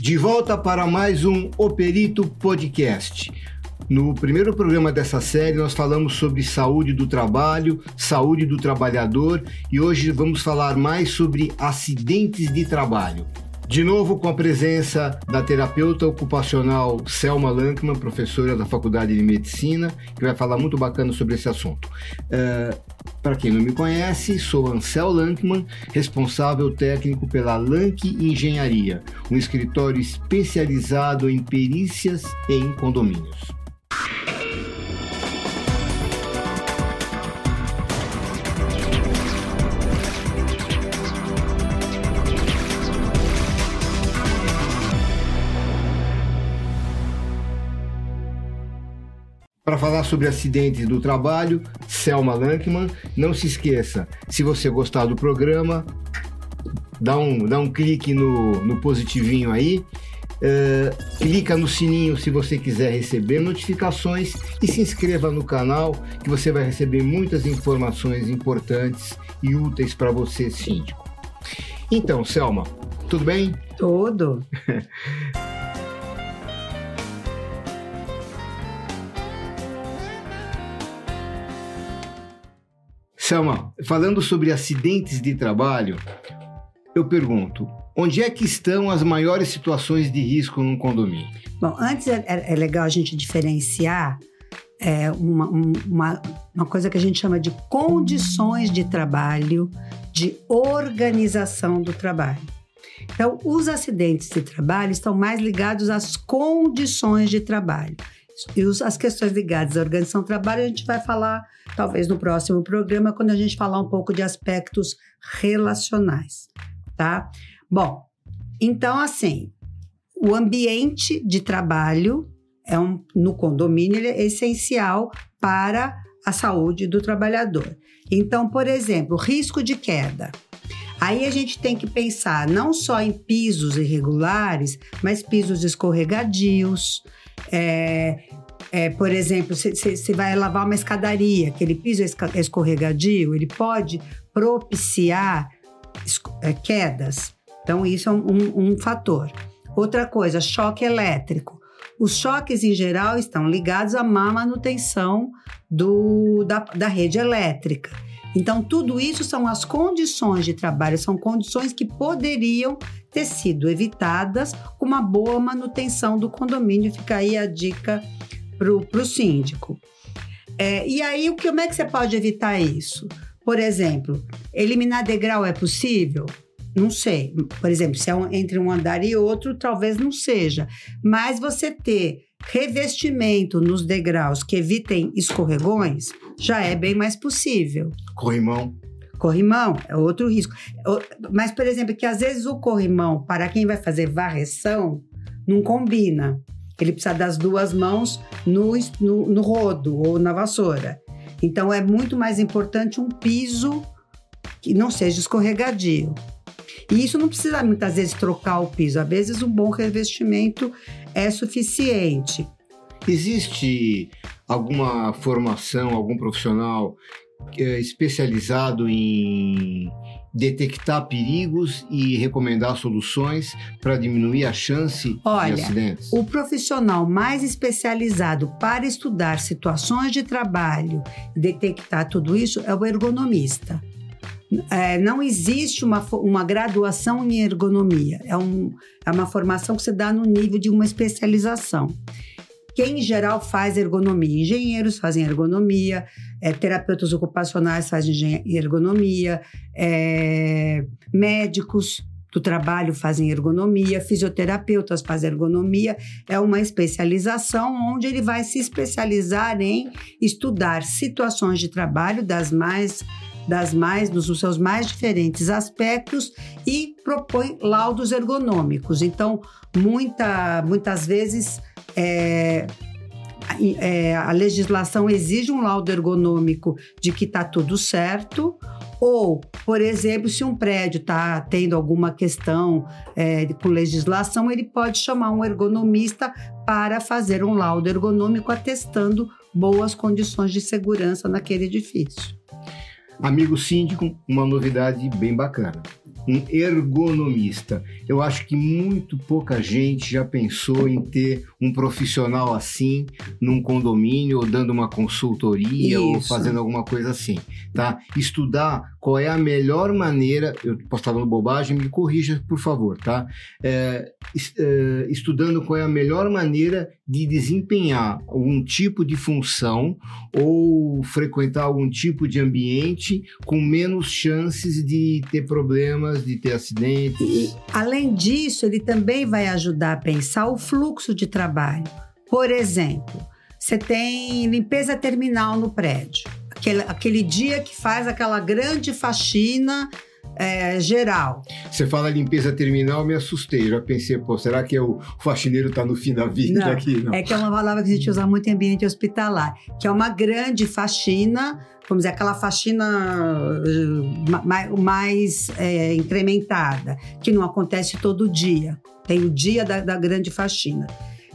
De volta para mais um Operito Podcast. No primeiro programa dessa série, nós falamos sobre saúde do trabalho, saúde do trabalhador e hoje vamos falar mais sobre acidentes de trabalho. De novo, com a presença da terapeuta ocupacional Selma Lankman, professora da Faculdade de Medicina, que vai falar muito bacana sobre esse assunto. Uh, Para quem não me conhece, sou Ansel Lankman, responsável técnico pela Lank Engenharia, um escritório especializado em perícias em condomínios. Para falar sobre acidentes do trabalho, Selma Lankman. Não se esqueça, se você gostar do programa, dá um, dá um clique no, no positivinho aí. Uh, clica no sininho se você quiser receber notificações e se inscreva no canal que você vai receber muitas informações importantes e úteis para você, síndico. Então, Selma, tudo bem? Tudo. Selma, falando sobre acidentes de trabalho, eu pergunto: onde é que estão as maiores situações de risco num condomínio? Bom, antes é, é, é legal a gente diferenciar é, uma, uma, uma coisa que a gente chama de condições de trabalho, de organização do trabalho. Então, os acidentes de trabalho estão mais ligados às condições de trabalho. E as questões ligadas à organização do trabalho a gente vai falar talvez no próximo programa, quando a gente falar um pouco de aspectos relacionais, tá? Bom, então assim, o ambiente de trabalho é um, no condomínio é essencial para a saúde do trabalhador. Então, por exemplo, risco de queda. Aí a gente tem que pensar não só em pisos irregulares, mas pisos escorregadios, é, é, por exemplo, você vai lavar uma escadaria, aquele piso escorregadio, ele pode propiciar é, quedas. Então, isso é um, um fator. Outra coisa, choque elétrico. Os choques, em geral, estão ligados à má manutenção do, da, da rede elétrica. Então, tudo isso são as condições de trabalho, são condições que poderiam ter sido evitadas com uma boa manutenção do condomínio. Fica aí a dica para o síndico. É, e aí, como é que você pode evitar isso? Por exemplo, eliminar degrau é possível? Não sei. Por exemplo, se é um, entre um andar e outro, talvez não seja. Mas você ter revestimento nos degraus que evitem escorregões já é bem mais possível. Corrimão. Corrimão é outro risco. Mas, por exemplo, que às vezes o corrimão, para quem vai fazer varreção, não combina. Ele precisa das duas mãos no, no, no rodo ou na vassoura. Então é muito mais importante um piso que não seja escorregadio. E isso não precisa muitas vezes trocar o piso, às vezes um bom revestimento é suficiente. Existe alguma formação, algum profissional é, especializado em detectar perigos e recomendar soluções para diminuir a chance Olha, de acidentes? O profissional mais especializado para estudar situações de trabalho e detectar tudo isso é o ergonomista. É, não existe uma, uma graduação em ergonomia, é, um, é uma formação que se dá no nível de uma especialização. Quem em geral faz ergonomia? Engenheiros fazem ergonomia, é, terapeutas ocupacionais fazem ergonomia, é, médicos do trabalho fazem ergonomia, fisioterapeutas fazem ergonomia, é uma especialização onde ele vai se especializar em estudar situações de trabalho das mais das mais dos seus mais diferentes aspectos e propõe laudos ergonômicos. Então, muita, muitas vezes é, é, a legislação exige um laudo ergonômico de que está tudo certo, ou, por exemplo, se um prédio está tendo alguma questão é, com legislação, ele pode chamar um ergonomista para fazer um laudo ergonômico atestando boas condições de segurança naquele edifício. Amigo síndico, uma novidade bem bacana. Um ergonomista. Eu acho que muito pouca gente já pensou em ter um profissional assim num condomínio ou dando uma consultoria Isso. ou fazendo alguma coisa assim, tá? Estudar qual é a melhor maneira, eu posso estar falando bobagem, me corrija, por favor, tá? É, é, estudando qual é a melhor maneira de desempenhar algum tipo de função ou frequentar algum tipo de ambiente com menos chances de ter problemas, de ter acidentes. E, além disso, ele também vai ajudar a pensar o fluxo de trabalho. Por exemplo, você tem limpeza terminal no prédio. Aquele, aquele dia que faz aquela grande faxina é, geral. Você fala limpeza terminal, me assustei. Já pensei, pô, será que é o faxineiro está no fim da vida não, aqui? Não. É que é uma palavra que a gente usa muito em ambiente hospitalar, que é uma grande faxina, vamos dizer, aquela faxina uh, mais, mais é, incrementada, que não acontece todo dia. Tem o dia da, da grande faxina.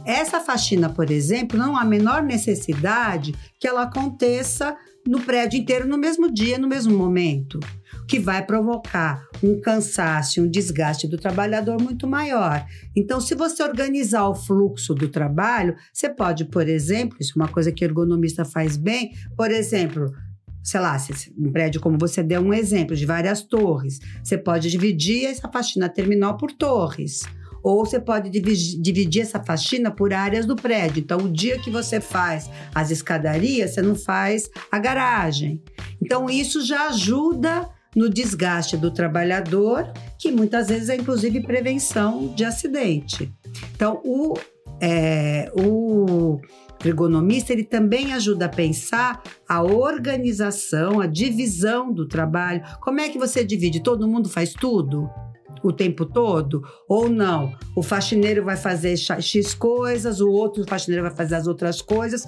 Essa faxina, por exemplo, não há a menor necessidade que ela aconteça no prédio inteiro no mesmo dia, no mesmo momento que vai provocar um cansaço, um desgaste do trabalhador muito maior. Então, se você organizar o fluxo do trabalho, você pode, por exemplo, isso é uma coisa que o ergonomista faz bem, por exemplo, sei lá, um prédio como você deu um exemplo de várias torres, você pode dividir essa faxina terminal por torres. Ou você pode dividir essa faxina por áreas do prédio. Então, o dia que você faz as escadarias, você não faz a garagem. Então, isso já ajuda no desgaste do trabalhador, que muitas vezes é inclusive prevenção de acidente. Então, o, é, o ergonomista ele também ajuda a pensar a organização, a divisão do trabalho. Como é que você divide? Todo mundo faz tudo? O tempo todo? Ou não? O faxineiro vai fazer X coisas, o outro faxineiro vai fazer as outras coisas,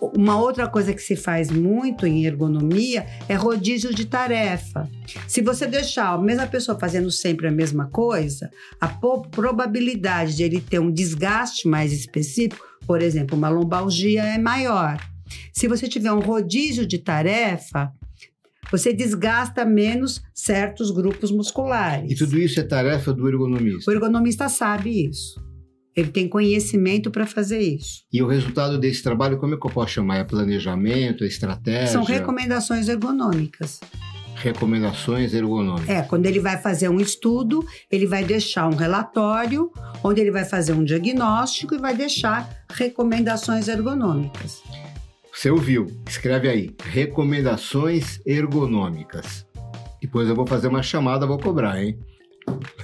uma outra coisa que se faz muito em ergonomia é rodízio de tarefa. Se você deixar a mesma pessoa fazendo sempre a mesma coisa, a probabilidade de ele ter um desgaste mais específico, por exemplo, uma lombalgia, é maior. Se você tiver um rodízio de tarefa, você desgasta menos certos grupos musculares. E tudo isso é tarefa do ergonomista? O ergonomista sabe isso. Ele tem conhecimento para fazer isso. E o resultado desse trabalho, como é que eu posso chamar? É planejamento, é estratégia? São recomendações ergonômicas. Recomendações ergonômicas. É, quando ele vai fazer um estudo, ele vai deixar um relatório, onde ele vai fazer um diagnóstico e vai deixar recomendações ergonômicas. Você ouviu? Escreve aí. Recomendações ergonômicas. Depois eu vou fazer uma chamada, vou cobrar, hein?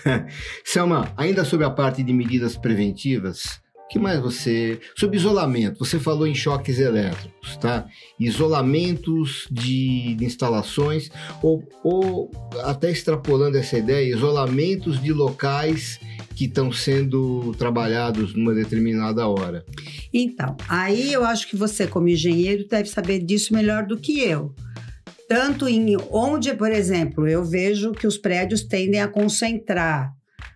Selma, ainda sobre a parte de medidas preventivas, o que mais você. Sobre isolamento, você falou em choques elétricos, tá? Isolamentos de, de instalações, ou, ou até extrapolando essa ideia, isolamentos de locais que estão sendo trabalhados numa determinada hora. Então, aí eu acho que você, como engenheiro, deve saber disso melhor do que eu tanto em onde, por exemplo, eu vejo que os prédios tendem a concentrar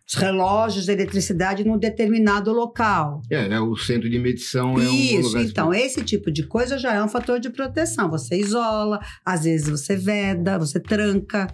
os relógios de eletricidade num determinado local. É, né? o centro de medição é um Isso, então, esse tipo de coisa já é um fator de proteção. Você isola, às vezes você veda, você tranca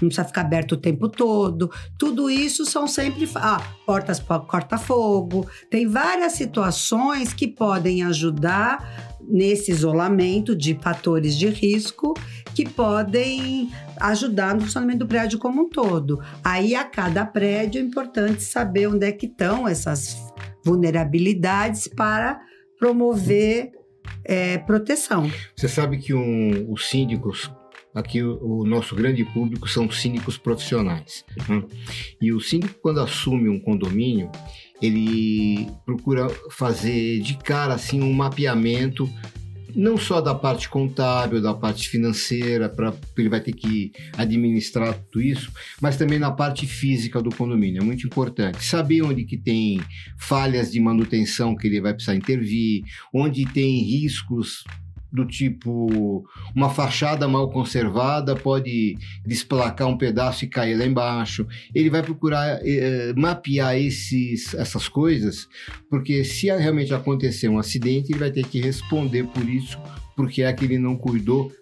não precisa ficar aberto o tempo todo. Tudo isso são sempre ah, portas corta-fogo. Tem várias situações que podem ajudar nesse isolamento de fatores de risco que podem ajudar no funcionamento do prédio como um todo. Aí, a cada prédio, é importante saber onde é que estão essas vulnerabilidades para promover é, proteção. Você sabe que um, os síndicos aqui o, o, nosso grande público são cínicos profissionais. Né? E o síndico, quando assume um condomínio, ele procura fazer de cara assim um mapeamento não só da parte contábil, da parte financeira, para ele vai ter que administrar tudo isso, mas também na parte física do condomínio. É muito importante saber onde que tem falhas de manutenção que ele vai precisar intervir, onde tem riscos do tipo uma fachada mal conservada pode desplacar um pedaço e cair lá embaixo. Ele vai procurar eh, mapear esses, essas coisas, porque se realmente acontecer um acidente, ele vai ter que responder por isso, porque é que ele não cuidou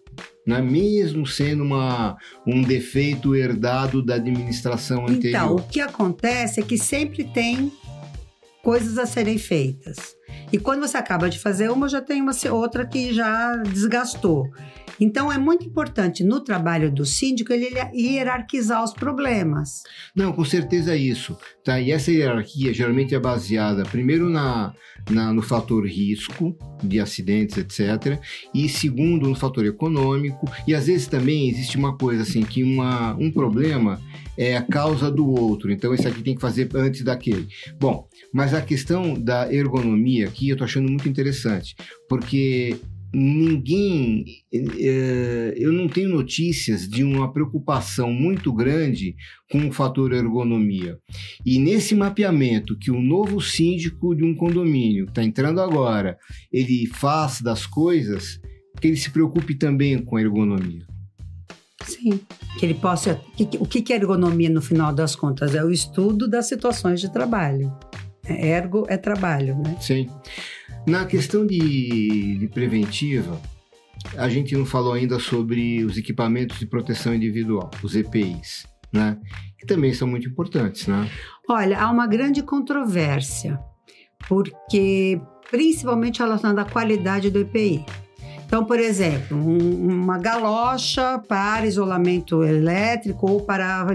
né? mesmo sendo uma, um defeito herdado da administração anterior? Então, o que acontece é que sempre tem coisas a serem feitas. E quando você acaba de fazer uma, já tem uma outra que já desgastou. Então, é muito importante no trabalho do síndico ele hierarquizar os problemas. Não, com certeza é isso. Tá? E essa hierarquia geralmente é baseada, primeiro, na, na, no fator risco de acidentes, etc. E segundo, no fator econômico. E às vezes também existe uma coisa assim, que uma, um problema é a causa do outro. Então, esse aqui tem que fazer antes daquele. Bom, mas a questão da ergonomia aqui eu tô achando muito interessante, porque ninguém. É, eu não tenho notícias de uma preocupação muito grande com o fator ergonomia. E nesse mapeamento que o novo síndico de um condomínio está entrando agora, ele faz das coisas, que ele se preocupe também com a ergonomia. Sim, que ele possa. O que é ergonomia no final das contas? É o estudo das situações de trabalho. É, ergo é trabalho, né? Sim. Na questão de, de preventiva, a gente não falou ainda sobre os equipamentos de proteção individual, os EPIs, né? Que também são muito importantes, né? Olha, há uma grande controvérsia, porque principalmente relacionada à qualidade do EPI. Então, por exemplo, um, uma galocha para isolamento elétrico ou para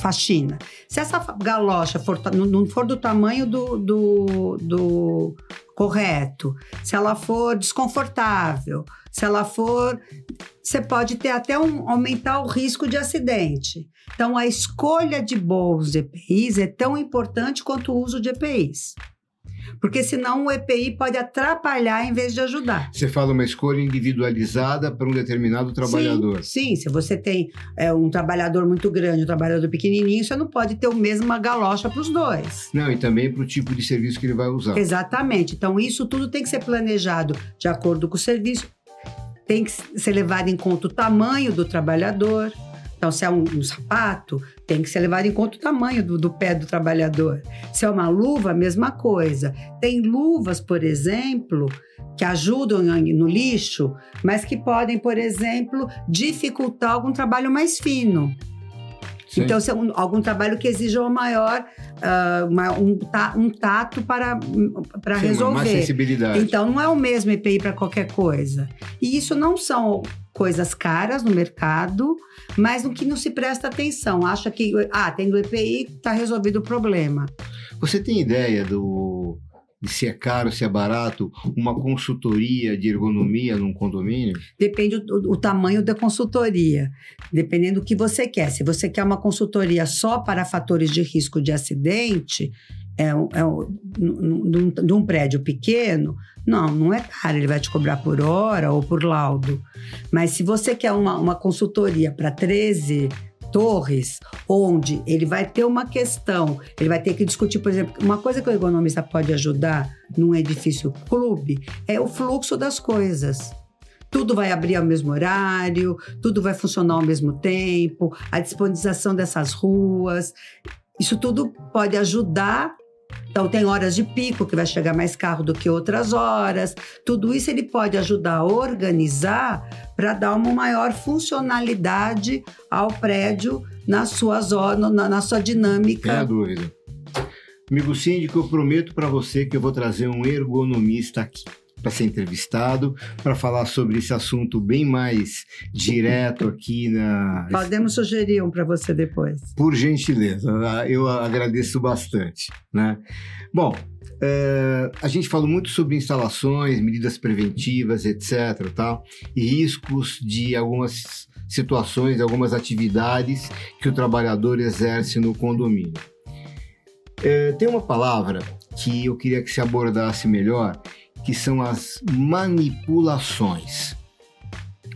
faxina. Se essa galocha for, não for do tamanho do, do, do correto, se ela for desconfortável, se ela for. Você pode ter até um, aumentar o risco de acidente. Então, a escolha de bons EPIs é tão importante quanto o uso de EPIs. Porque senão o EPI pode atrapalhar em vez de ajudar. Você fala uma escolha individualizada para um determinado trabalhador. Sim, sim. se você tem é, um trabalhador muito grande, um trabalhador pequenininho, você não pode ter o mesmo galocha para os dois. Não, e também para o tipo de serviço que ele vai usar. Exatamente. Então, isso tudo tem que ser planejado de acordo com o serviço. Tem que ser levado em conta o tamanho do trabalhador então, se é um, um, sapato, tem que ser levado em conta o tamanho do, do, pé do trabalhador. Se é uma luva, a mesma coisa. Tem luvas, por exemplo, que ajudam no lixo, mas que podem, por exemplo, dificultar algum trabalho mais fino. Sim. Então, se é um, algum trabalho que exija uma maior, uh, uma, um, ta, um, tato para, para Sim, resolver. Mais sensibilidade. Então, não é o mesmo EPI para qualquer coisa. E isso não são coisas caras no mercado, mas no que não se presta atenção. Acha que, ah, tem do EPI, está resolvido o problema. Você tem ideia do de se é caro, se é barato, uma consultoria de ergonomia num condomínio? Depende do, tamanho da consultoria, dependendo do que você quer. Se você quer uma consultoria só para fatores de risco de acidente, é, é de um prédio pequeno, não, não é caro, ele vai te cobrar por hora ou por laudo. Mas se você quer uma, uma consultoria para 13 torres, onde ele vai ter uma questão, ele vai ter que discutir, por exemplo, uma coisa que o economista pode ajudar num edifício clube é o fluxo das coisas. Tudo vai abrir ao mesmo horário, tudo vai funcionar ao mesmo tempo, a disponibilização dessas ruas. Isso tudo pode ajudar então, tem horas de pico que vai chegar mais carro do que outras horas. Tudo isso ele pode ajudar a organizar para dar uma maior funcionalidade ao prédio na sua zona, na, na sua dinâmica. Sem dúvida. Amigo síndico, eu prometo para você que eu vou trazer um ergonomista aqui para ser entrevistado, para falar sobre esse assunto bem mais direto aqui na. Podemos sugerir um para você depois. Por gentileza, eu agradeço bastante. Né? Bom, é, a gente falou muito sobre instalações, medidas preventivas, etc. Tal, e riscos de algumas situações, algumas atividades que o trabalhador exerce no condomínio. É, tem uma palavra que eu queria que se abordasse melhor, que são as manipulações.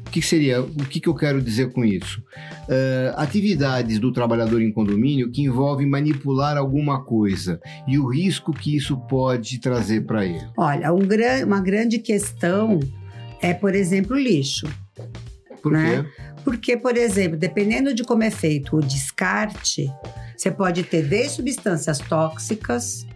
O que seria? O que, que eu quero dizer com isso? Uh, atividades do trabalhador em condomínio que envolvem manipular alguma coisa e o risco que isso pode trazer para ele. Olha, um gran, uma grande questão é, por exemplo, o lixo. Por né? quê? Porque, por exemplo, dependendo de como é feito o descarte, você pode ter desde substâncias tóxicas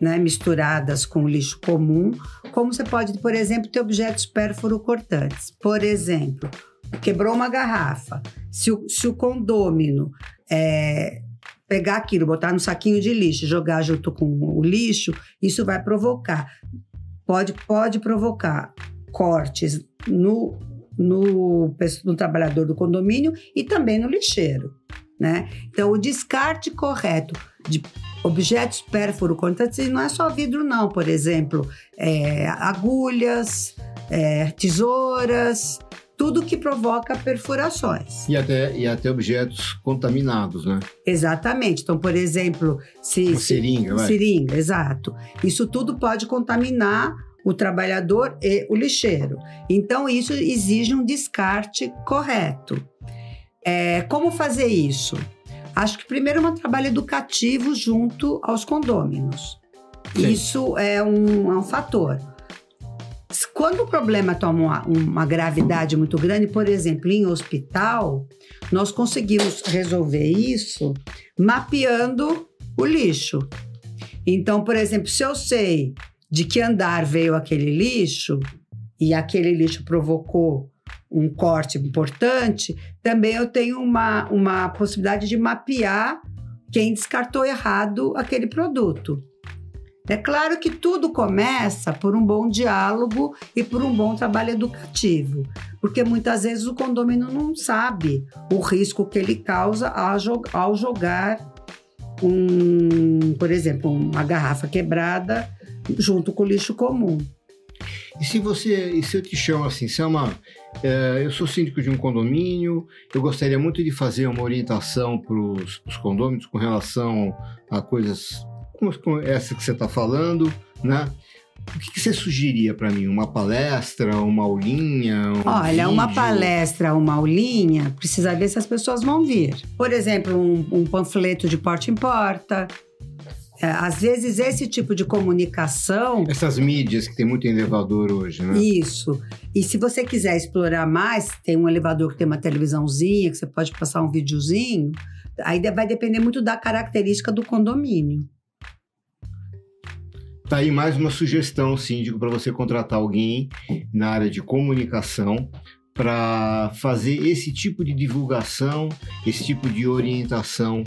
né, misturadas com lixo comum, como você pode, por exemplo, ter objetos pérfuro cortantes. Por exemplo, quebrou uma garrafa. Se o, se o condômino é, pegar aquilo, botar no saquinho de lixo, jogar junto com o lixo, isso vai provocar. Pode, pode provocar cortes no, no, no trabalhador do condomínio e também no lixeiro. Né? Então, o descarte correto de objetos pérfuro cortantes não é só vidro, não. Por exemplo, é, agulhas, é, tesouras, tudo que provoca perfurações. E até, e até objetos contaminados, né? Exatamente. Então, por exemplo, se. Uma seringa, vai. Seringa, exato. Isso tudo pode contaminar o trabalhador e o lixeiro. Então, isso exige um descarte correto. É, como fazer isso? Acho que primeiro é um trabalho educativo junto aos condôminos. Sim. Isso é um, é um fator. Quando o problema toma uma, uma, gravidade muito grande, por exemplo, em hospital, nós conseguimos resolver isso mapeando o lixo. Então, por exemplo, se eu sei de que andar veio aquele lixo e aquele lixo provocou um corte importante, também eu tenho uma, uma possibilidade de mapear quem descartou errado aquele produto. É claro que tudo começa por um bom diálogo e por um bom trabalho educativo, porque muitas vezes o condomínio não sabe o risco que ele causa ao jogar um, por exemplo, uma garrafa quebrada junto com o lixo comum. E se você, e se eu te chamo assim, Selma, é, eu sou síndico de um condomínio, eu gostaria muito de fazer uma orientação para os condôminos com relação a coisas como essa que você está falando, né? O que, que você sugeriria para mim? Uma palestra, uma aulinha? Um Olha, vídeo? uma palestra, uma aulinha, precisa ver se as pessoas vão vir. Por exemplo, um, um panfleto de porta em porta, é, às vezes esse tipo de comunicação. Essas mídias que tem muito em elevador hoje, né? Isso. E se você quiser explorar mais, tem um elevador que tem uma televisãozinha, que você pode passar um videozinho. Aí vai depender muito da característica do condomínio. Tá aí mais uma sugestão, síndico, para você contratar alguém na área de comunicação para fazer esse tipo de divulgação, esse tipo de orientação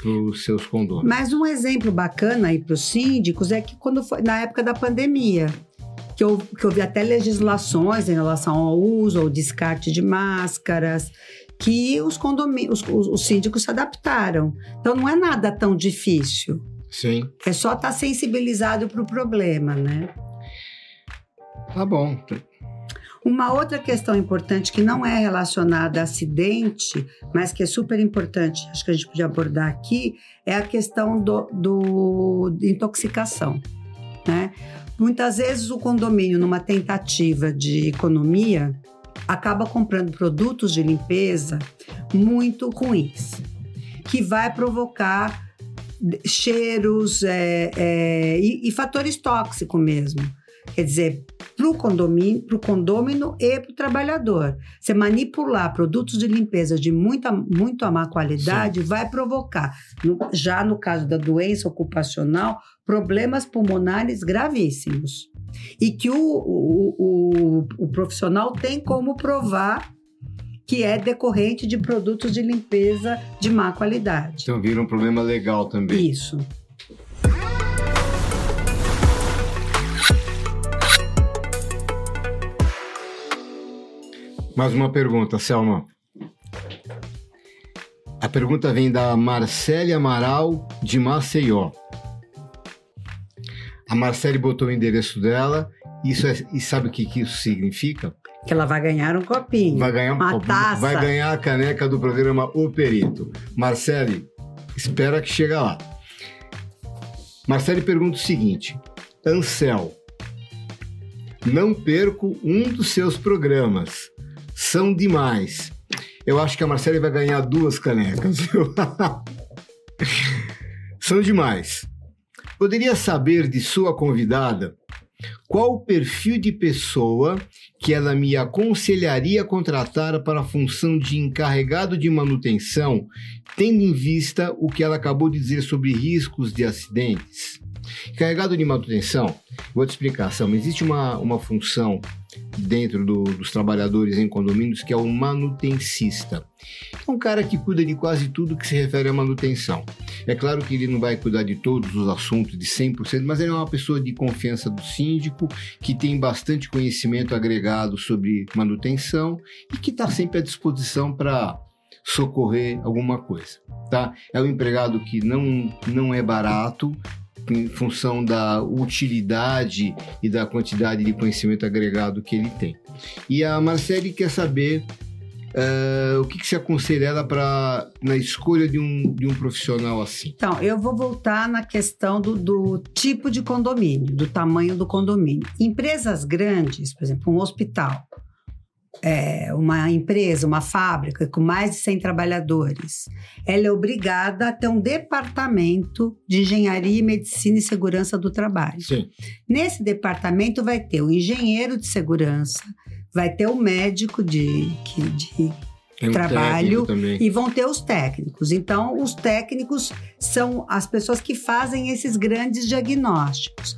para os seus condôminos. Mas um exemplo bacana aí para os síndicos é que quando foi na época da pandemia, que eu, que vi até legislações em relação ao uso ou descarte de máscaras, que os condomínios, os, os síndicos se adaptaram. Então não é nada tão difícil. Sim. É só estar tá sensibilizado para o problema, né? Tá bom. Uma outra questão importante que não é relacionada a acidente, mas que é super importante, acho que a gente podia abordar aqui, é a questão do, do intoxicação. Né? Muitas vezes o condomínio, numa tentativa de economia, acaba comprando produtos de limpeza muito ruins, que vai provocar cheiros é, é, e, e, fatores tóxicos mesmo. Quer dizer, para o condomínio, pro condômino e para o trabalhador. Você manipular produtos de limpeza de muita, muito má qualidade Sim. vai provocar, no, já no caso da doença ocupacional, problemas pulmonares gravíssimos. E que o, o, o, o profissional tem como provar que é decorrente de produtos de limpeza de má qualidade. Então vira um problema legal também. Isso. Mais uma pergunta, Selma. A pergunta vem da Marcele Amaral, de Maceió. A Marcele botou o endereço dela isso é, e sabe o que, que isso significa? Que ela vai ganhar um copinho. Vai ganhar uma um taça. Vai ganhar a caneca do programa O Perito. Marcele, espera que chega lá. Marcele pergunta o seguinte: Ansel, não perco um dos seus programas. São demais. Eu acho que a Marcele vai ganhar duas canecas. São demais. Poderia saber de sua convidada qual o perfil de pessoa que ela me aconselharia contratar para a função de encarregado de manutenção, tendo em vista o que ela acabou de dizer sobre riscos de acidentes? Encarregado de manutenção, vou te explicar, Sam, existe uma, uma função dentro do, dos trabalhadores em condomínios, que é o manutencista. É um cara que cuida de quase tudo que se refere à manutenção. É claro que ele não vai cuidar de todos os assuntos de 100%, mas ele é uma pessoa de confiança do síndico, que tem bastante conhecimento agregado sobre manutenção e que está sempre à disposição para socorrer alguma coisa, tá? É um empregado que não, não é barato, em função da utilidade e da quantidade de conhecimento agregado que ele tem. E a Marcele quer saber uh, o que, que se aconselha para na escolha de um, de um profissional assim. Então, eu vou voltar na questão do, do tipo de condomínio, do tamanho do condomínio. Empresas grandes, por exemplo, um hospital, é, uma empresa, uma fábrica com mais de 100 trabalhadores, ela é obrigada a ter um departamento de engenharia, medicina e segurança do trabalho. Sim. Nesse departamento vai ter o engenheiro de segurança, vai ter o médico de, de trabalho e vão ter os técnicos. Então, os técnicos são as pessoas que fazem esses grandes diagnósticos.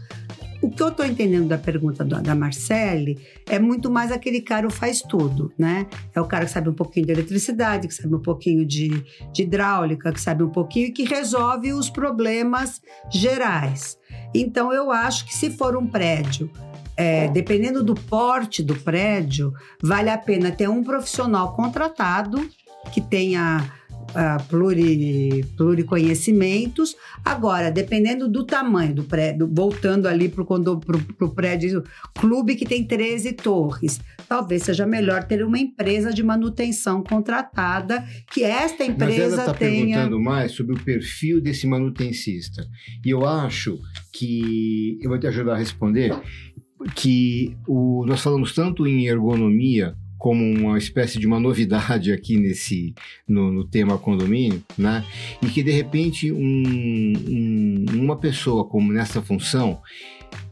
O que eu estou entendendo da pergunta da, da Marcele é muito mais aquele cara que faz tudo, né? É o cara que sabe um pouquinho de eletricidade, que sabe um pouquinho de, de hidráulica, que sabe um pouquinho e que resolve os problemas gerais. Então, eu acho que se for um prédio é, dependendo do porte do prédio, vale a pena ter um profissional contratado que tenha uh, pluri, pluriconhecimentos. Agora, dependendo do tamanho do prédio, voltando ali para o prédio clube que tem 13 torres, talvez seja melhor ter uma empresa de manutenção contratada, que esta empresa Mas ela está tenha... perguntando mais sobre o perfil desse manutencista. E eu acho que, eu vou te ajudar a responder, que o, nós falamos tanto em ergonomia como uma espécie de uma novidade aqui nesse no, no tema condomínio, né? E que de repente um, um, uma pessoa como nessa função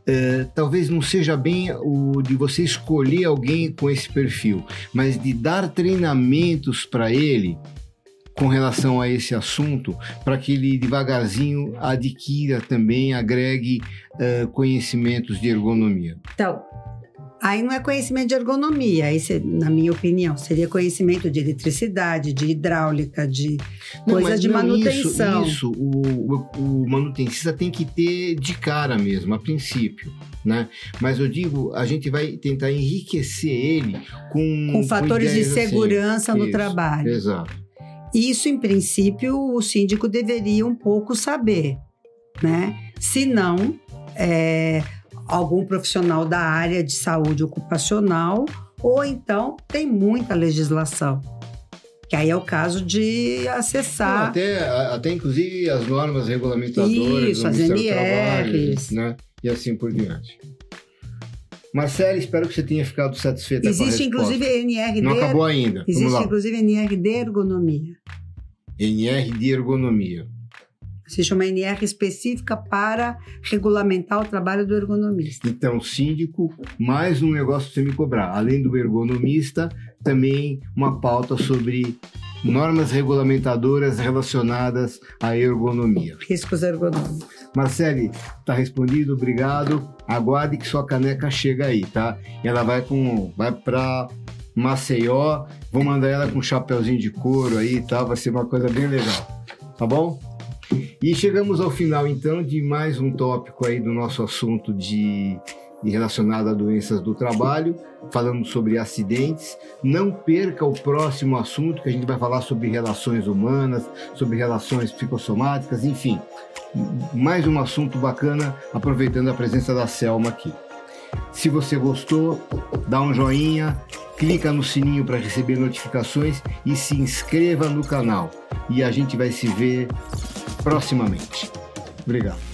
é, talvez não seja bem o de você escolher alguém com esse perfil, mas de dar treinamentos para ele com relação a esse assunto, para que ele devagarzinho adquira também, agregue uh, conhecimentos de ergonomia. Então, Aí não é conhecimento de ergonomia, aí, na minha opinião, seria conhecimento de eletricidade, de hidráulica, de não, coisas de manutenção. Isso, isso o, o, o, manutencista tem que ter de cara mesmo, a princípio. Né? Mas eu digo, a gente vai tentar enriquecer ele com, com fatores com de assim. segurança assim. no isso, trabalho. Exato. Isso, em princípio, o síndico deveria um pouco saber, né? Se não, é, algum profissional da área de saúde ocupacional, ou então tem muita legislação. Que aí é o caso de acessar. Não, até, até inclusive as normas regulamentadoras Isso, as NRs. Trabalho, né? E assim por diante. Marcela, espero que você tenha ficado satisfeita Existe com a resposta. inclusive NR Não acabou ainda. Existe inclusive NR de ergonomia. NR de ergonomia. Existe uma NR específica para regulamentar o trabalho do ergonomista. Então, síndico, mais um negócio para você me cobrar. Além do ergonomista, também uma pauta sobre normas regulamentadoras relacionadas à ergonomia. Riscos ergonômicos. Marcele, tá respondido, obrigado. Aguarde que sua caneca chega aí, tá? Ela vai com, vai para Maceió. Vou mandar ela com um chapeuzinho de couro aí, tá? Vai ser uma coisa bem legal, tá bom? E chegamos ao final então de mais um tópico aí do nosso assunto de relacionado a doenças do trabalho, falando sobre acidentes. Não perca o próximo assunto, que a gente vai falar sobre relações humanas, sobre relações psicossomáticas, enfim. Mais um assunto bacana, aproveitando a presença da Selma aqui. Se você gostou, dá um joinha, clica no sininho para receber notificações e se inscreva no canal. E a gente vai se ver proximamente. Obrigado.